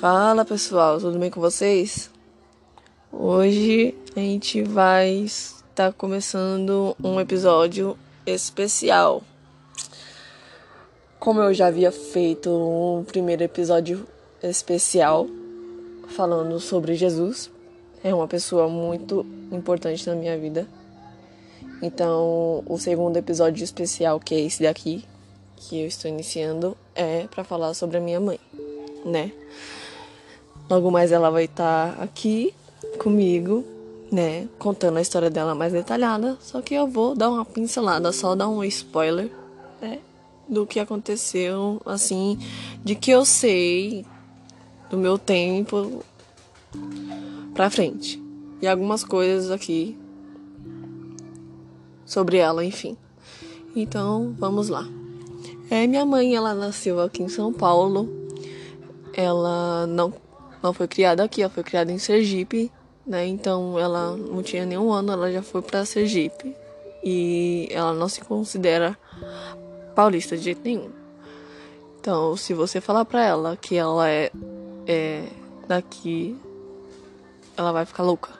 Fala pessoal, tudo bem com vocês? Hoje a gente vai estar começando um episódio especial. Como eu já havia feito um primeiro episódio especial falando sobre Jesus, é uma pessoa muito importante na minha vida. Então, o segundo episódio especial, que é esse daqui, que eu estou iniciando, é para falar sobre a minha mãe, né? Logo mais ela vai estar tá aqui comigo, né, contando a história dela mais detalhada. Só que eu vou dar uma pincelada, só dar um spoiler, né, do que aconteceu, assim, de que eu sei do meu tempo pra frente. E algumas coisas aqui sobre ela, enfim. Então, vamos lá. É, minha mãe, ela nasceu aqui em São Paulo. Ela não não foi criada aqui, ela foi criada em Sergipe, né? Então ela não tinha nenhum ano, ela já foi para Sergipe. E ela não se considera paulista de jeito nenhum. Então, se você falar pra ela que ela é, é daqui, ela vai ficar louca.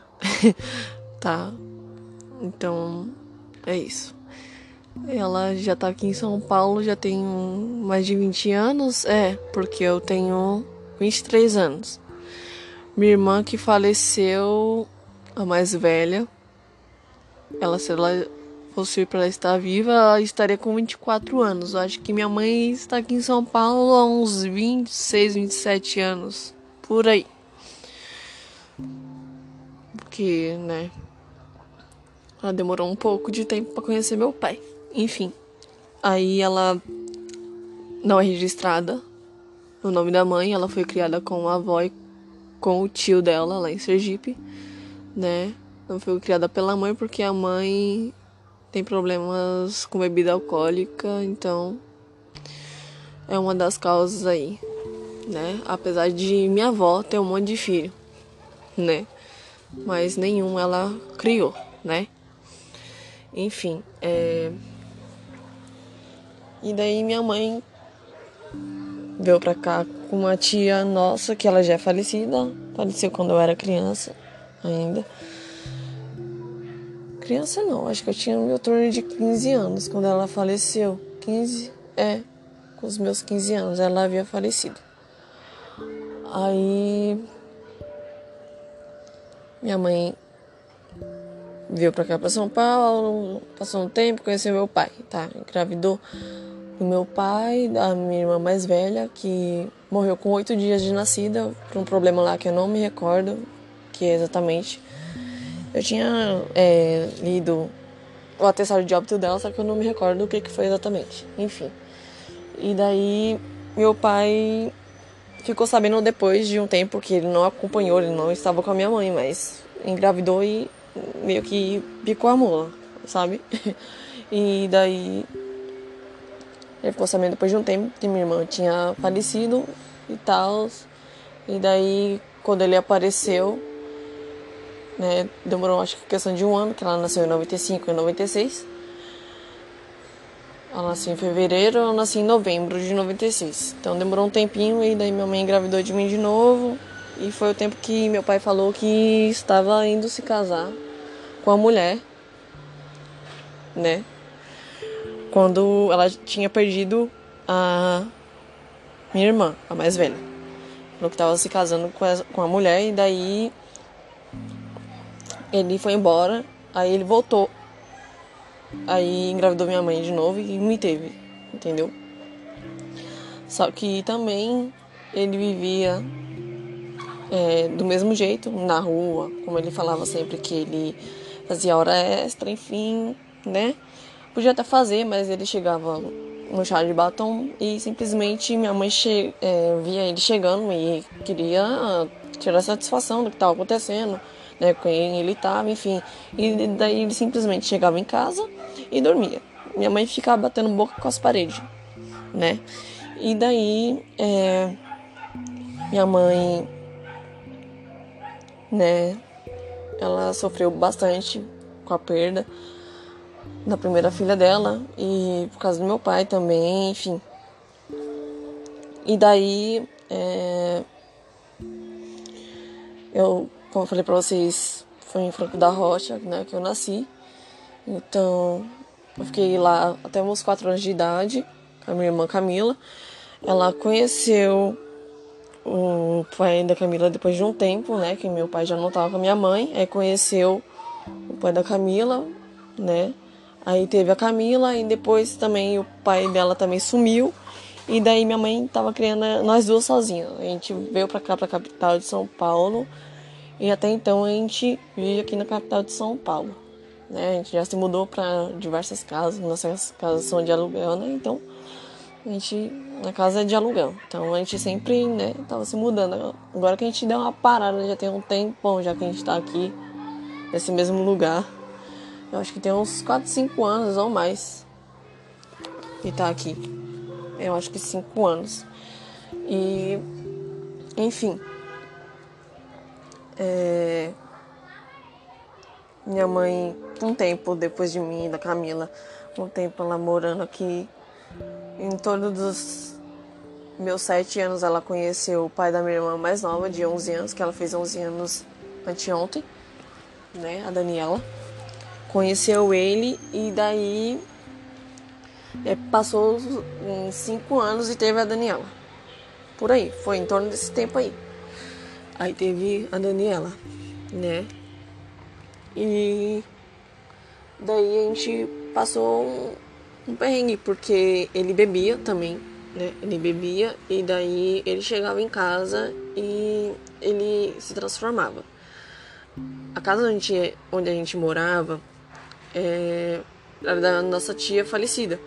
tá? Então, é isso. Ela já tá aqui em São Paulo, já tem mais de 20 anos. É, porque eu tenho 23 anos. Minha irmã que faleceu, a mais velha, ela se ela fosse para estar viva, ela estaria com 24 anos. Eu acho que minha mãe está aqui em São Paulo há uns 26, 27 anos, por aí. Porque, né, ela demorou um pouco de tempo para conhecer meu pai. Enfim, aí ela não é registrada no nome da mãe, ela foi criada com a avó e com o tio dela lá em Sergipe, né? Não foi criada pela mãe porque a mãe tem problemas com bebida alcoólica, então é uma das causas aí, né? Apesar de minha avó ter um monte de filho, né? Mas nenhum ela criou, né? Enfim, é... E daí minha mãe veio pra cá com uma tia nossa, que ela já é falecida. Faleceu quando eu era criança ainda. Criança não, acho que eu tinha meu torno de 15 anos quando ela faleceu. 15, é, com os meus 15 anos ela havia falecido. Aí minha mãe veio pra cá pra São Paulo, passou um tempo, conheceu meu pai, tá? Engravidou do meu pai, da minha irmã mais velha, que morreu com oito dias de nascida por um problema lá que eu não me recordo que é exatamente. Eu tinha é, lido o atestado de óbito dela, só que eu não me recordo o que, que foi exatamente. Enfim. E daí meu pai ficou sabendo depois de um tempo que ele não acompanhou, ele não estava com a minha mãe, mas engravidou e meio que picou a mula, sabe? E daí ele ficou sabendo depois de um tempo que minha irmã tinha falecido e tal. E daí, quando ele apareceu, né, demorou acho que questão de um ano, que ela nasceu em 95 e 96. Ela nasceu em fevereiro, eu nasci em novembro de 96. Então demorou um tempinho e daí minha mãe engravidou de mim de novo. E foi o tempo que meu pai falou que estava indo se casar com a mulher, né? Quando ela tinha perdido a minha irmã, a mais velha. No que estava se casando com a, com a mulher, e daí ele foi embora, aí ele voltou. Aí engravidou minha mãe de novo e me teve, entendeu? Só que também ele vivia é, do mesmo jeito na rua, como ele falava sempre que ele fazia hora extra, enfim, né? Podia até fazer, mas ele chegava no chá de batom e simplesmente minha mãe che é, via ele chegando e queria tirar satisfação do que estava acontecendo, né, quem ele estava, enfim. E daí ele simplesmente chegava em casa e dormia. Minha mãe ficava batendo boca com as paredes, né? E daí é, minha mãe, né, ela sofreu bastante com a perda da primeira filha dela e por causa do meu pai também, enfim. E daí é, Eu, como eu falei pra vocês, foi em Franco da Rocha, né, que eu nasci. Então, eu fiquei lá até meus 4 anos de idade, com a minha irmã Camila. Ela conheceu o pai da Camila depois de um tempo, né, que meu pai já não estava com a minha mãe, aí conheceu o pai da Camila, né? Aí teve a Camila e depois também o pai dela também sumiu. E daí minha mãe tava criando nós duas sozinhas. A gente veio pra cá, pra capital de São Paulo. E até então a gente vive aqui na capital de São Paulo. Né? A gente já se mudou para diversas casas, nossas casas são de aluguel, né? Então a gente na casa é de aluguel. Então a gente sempre, né, tava se mudando. Agora que a gente deu uma parada, já tem um tempão já que a gente tá aqui nesse mesmo lugar. Eu acho que tem uns 4, 5 anos ou mais que tá aqui. Eu acho que 5 anos. E enfim. É, minha mãe, um tempo depois de mim, da Camila, um tempo ela morando aqui, em torno dos meus sete anos, ela conheceu o pai da minha irmã mais nova, de 11 anos, que ela fez 11 anos anteontem, né, a Daniela. Conheceu ele e daí é, passou uns 5 anos e teve a Daniela. Por aí, foi em torno desse tempo aí. Aí teve a Daniela, né? E daí a gente passou um, um perrengue, porque ele bebia também, né? Ele bebia e daí ele chegava em casa e ele se transformava. A casa onde a gente, onde a gente morava é, da nossa tia falecida.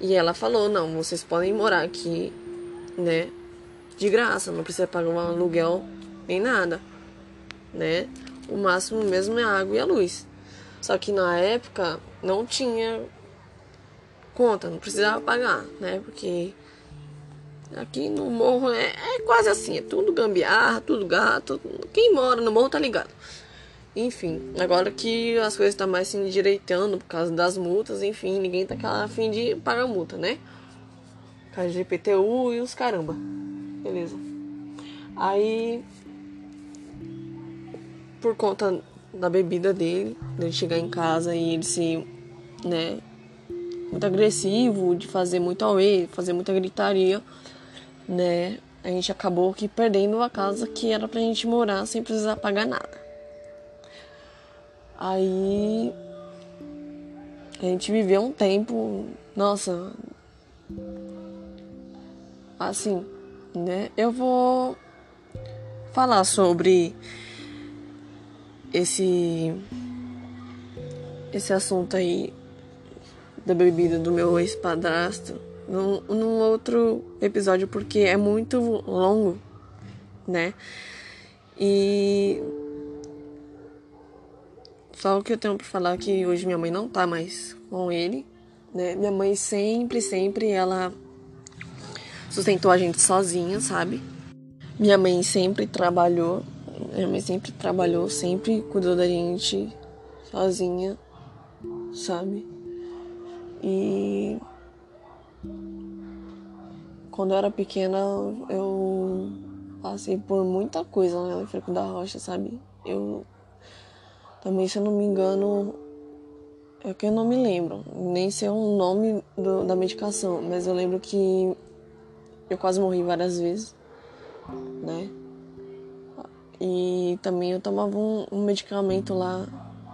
E ela falou, não, vocês podem morar aqui, né? De graça, não precisa pagar um aluguel nem nada, né? O máximo mesmo é a água e a luz. Só que na época não tinha conta, não precisava pagar, né? Porque aqui no morro é, é quase assim, é tudo gambiarra, tudo gato. Quem mora no morro tá ligado. Enfim, agora que as coisas estão tá mais se endireitando por causa das multas, enfim, ninguém tá a fim de pagar multa, né? Por causa de IPTU e os caramba. Beleza. Aí por conta da bebida dele, dele chegar em casa e ele se, né, muito agressivo, de fazer muito away, fazer muita gritaria, né, a gente acabou aqui perdendo a casa que era pra gente morar sem precisar pagar nada. Aí a gente viveu um tempo, nossa, assim, né? Eu vou falar sobre esse esse assunto aí da bebida do meu ex-padrasto num, num outro episódio porque é muito longo, né? E só o que eu tenho para falar é que hoje minha mãe não tá mais com ele, né? Minha mãe sempre, sempre ela sustentou a gente sozinha, sabe? Minha mãe sempre trabalhou minha mãe sempre trabalhou, sempre cuidou da gente sozinha, sabe? E quando eu era pequena eu passei por muita coisa no Freco da Rocha, sabe? Eu também, se eu não me engano, é que eu não me lembro, nem sei o nome do, da medicação, mas eu lembro que eu quase morri várias vezes, né? E também eu tomava um, um, medicamento lá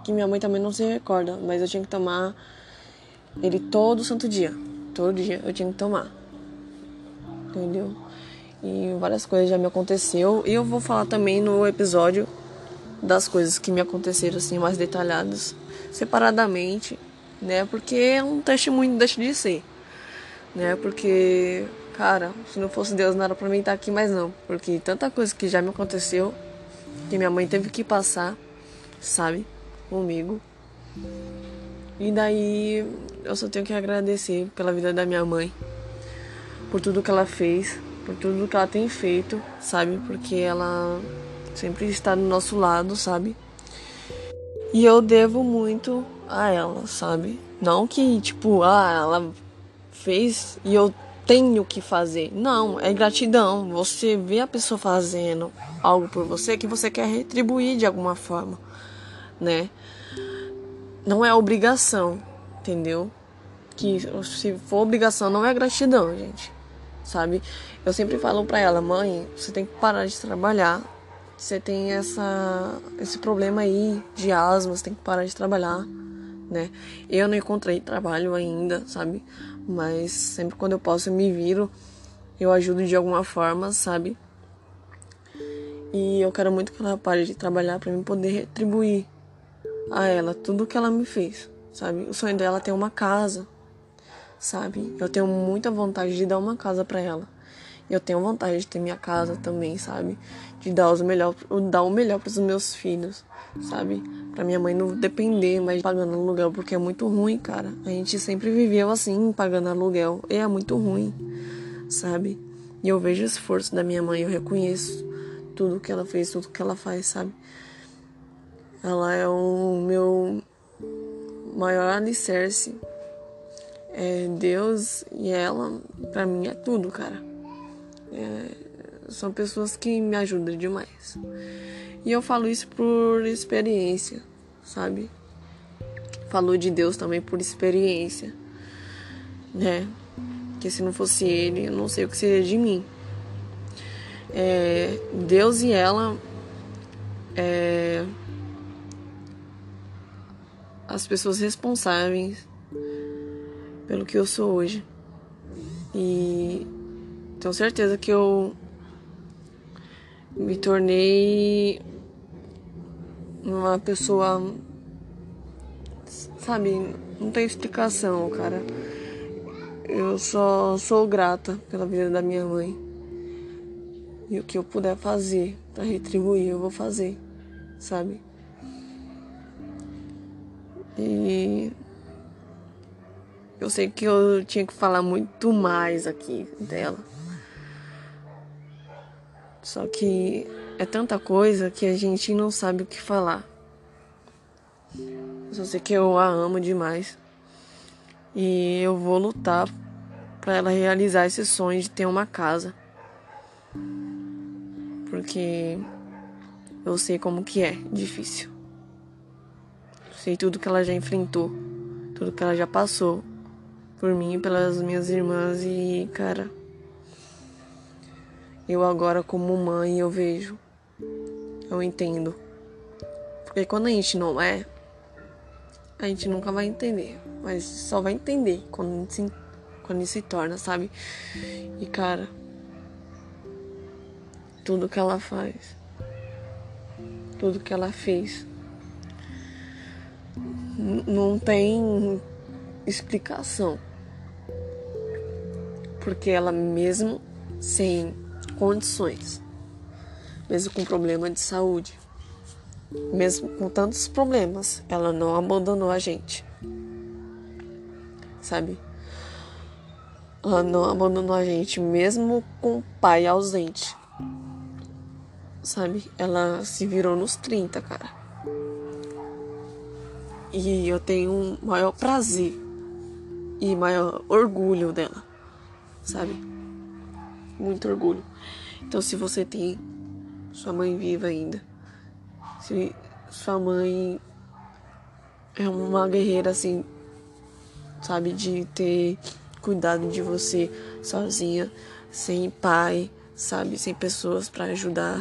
que minha mãe também não se recorda, mas eu tinha que tomar ele todo santo dia. Todo dia eu tinha que tomar. Entendeu? E várias coisas já me aconteceu. E eu vou falar também no episódio das coisas que me aconteceram assim mais detalhadas, separadamente, né? Porque é um testemunho deixa de ser. Né? Porque, cara, se não fosse Deus não era pra mim estar aqui mais não, porque tanta coisa que já me aconteceu que minha mãe teve que passar, sabe, comigo. E daí eu só tenho que agradecer pela vida da minha mãe, por tudo que ela fez, por tudo que ela tem feito, sabe? Porque ela sempre está do nosso lado, sabe? E eu devo muito a ela, sabe? Não que, tipo, ah, ela fez e eu tenho que fazer. Não, é gratidão. Você vê a pessoa fazendo algo por você que você quer retribuir de alguma forma, né? Não é obrigação, entendeu? Que se for obrigação não é gratidão, gente. Sabe? Eu sempre falo pra ela, mãe, você tem que parar de trabalhar. Você tem essa esse problema aí de asma, você tem que parar de trabalhar, né? Eu não encontrei trabalho ainda, sabe? mas sempre quando eu posso eu me viro, eu ajudo de alguma forma, sabe? E eu quero muito que ela pare de trabalhar para mim poder retribuir a ela tudo que ela me fez, sabe? O sonho dela é ter uma casa, sabe? Eu tenho muita vontade de dar uma casa para ela. Eu tenho vontade de ter minha casa também, sabe? De dar, os melhor, dar o melhor para os meus filhos, sabe? Pra minha mãe não depender mais pagando aluguel, porque é muito ruim, cara. A gente sempre viveu assim, pagando aluguel. E é muito ruim, sabe? E eu vejo o esforço da minha mãe, eu reconheço tudo que ela fez, tudo que ela faz, sabe? Ela é o meu maior alicerce. É Deus e ela, pra mim, é tudo, cara. É, são pessoas que me ajudam demais. E eu falo isso por experiência, sabe? Falo de Deus também por experiência, né? Que se não fosse Ele, eu não sei o que seria de mim. É, Deus e ela é, as pessoas responsáveis pelo que eu sou hoje. E tenho certeza que eu me tornei uma pessoa. Sabe, não tem explicação, cara. Eu só sou grata pela vida da minha mãe. E o que eu puder fazer para retribuir, eu vou fazer, sabe? E eu sei que eu tinha que falar muito mais aqui dela. Só que é tanta coisa que a gente não sabe o que falar. Só sei que eu a amo demais. E eu vou lutar para ela realizar esse sonho de ter uma casa. Porque eu sei como que é difícil. Sei tudo que ela já enfrentou, tudo que ela já passou por mim e pelas minhas irmãs e, cara, eu agora como mãe eu vejo, eu entendo. Porque quando a gente não é, a gente nunca vai entender. Mas só vai entender quando se, quando se torna, sabe? E cara, tudo que ela faz, tudo que ela fez, não tem explicação. Porque ela mesmo sem condições, mesmo com problema de saúde, mesmo com tantos problemas, ela não abandonou a gente, sabe? Ela não abandonou a gente, mesmo com o pai ausente, sabe? Ela se virou nos 30, cara. E eu tenho um maior prazer e maior orgulho dela, sabe? Muito orgulho. Então, se você tem sua mãe viva ainda, se sua mãe é uma guerreira assim, sabe, de ter cuidado de você sozinha, sem pai, sabe, sem pessoas para ajudar.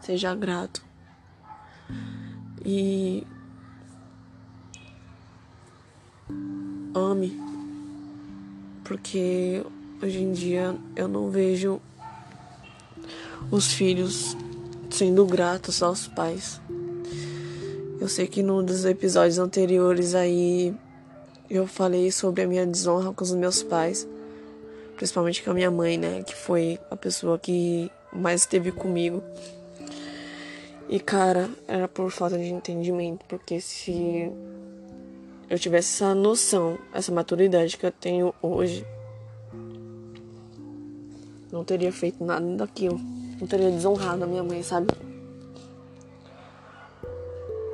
Seja grato. E ame, porque Hoje em dia eu não vejo os filhos sendo gratos aos pais. Eu sei que num dos episódios anteriores aí eu falei sobre a minha desonra com os meus pais, principalmente com a minha mãe, né, que foi a pessoa que mais esteve comigo. E cara, era por falta de entendimento, porque se eu tivesse essa noção, essa maturidade que eu tenho hoje, não teria feito nada daquilo. Não teria desonrado a minha mãe, sabe?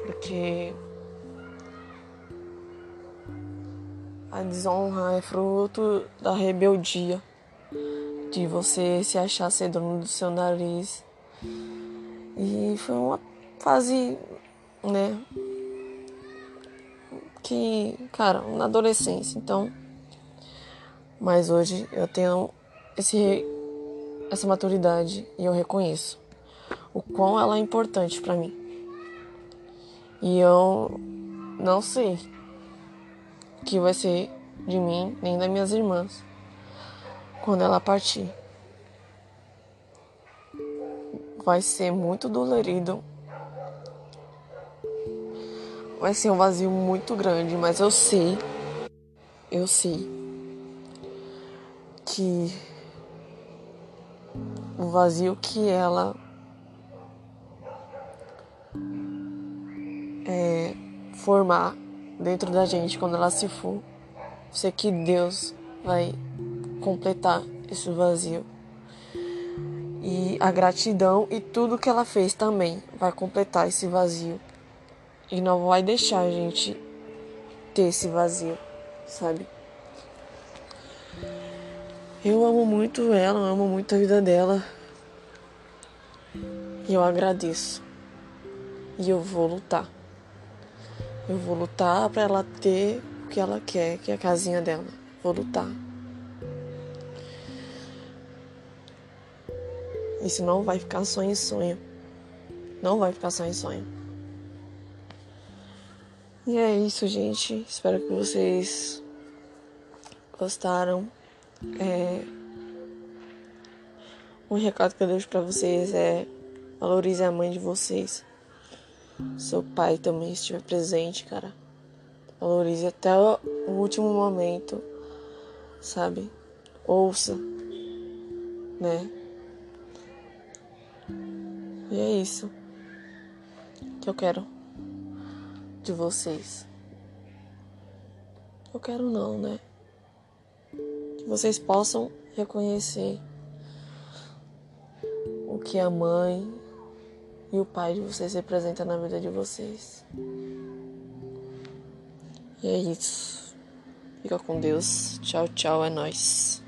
Porque A desonra é fruto da rebeldia, de você se achar ser dono do seu nariz. E foi uma fase, né? Que, cara, na adolescência, então. Mas hoje eu tenho esse, essa maturidade e eu reconheço o quão ela é importante para mim. E eu não sei o que vai ser de mim nem das minhas irmãs quando ela partir. Vai ser muito dolorido. Vai ser um vazio muito grande, mas eu sei, eu sei que o vazio que ela é, formar dentro da gente quando ela se for. Sei que Deus vai completar esse vazio. E a gratidão e tudo que ela fez também vai completar esse vazio. E não vai deixar a gente ter esse vazio, sabe? Eu amo muito ela, amo muito a vida dela. E eu agradeço. E eu vou lutar. Eu vou lutar para ela ter o que ela quer, que é a casinha dela. Vou lutar. Isso não vai ficar só em sonho. Não vai ficar só em sonho. E é isso, gente. Espero que vocês gostaram. É... Um recado que eu deixo pra vocês é valorize a mãe de vocês seu pai também estiver presente, cara. Valorize até o último momento, sabe? Ouça, né? E é isso que eu quero de vocês. Eu quero não, né? Vocês possam reconhecer o que a mãe e o Pai de vocês representa na vida de vocês. E é isso. Fica com Deus. Tchau, tchau. É nóis.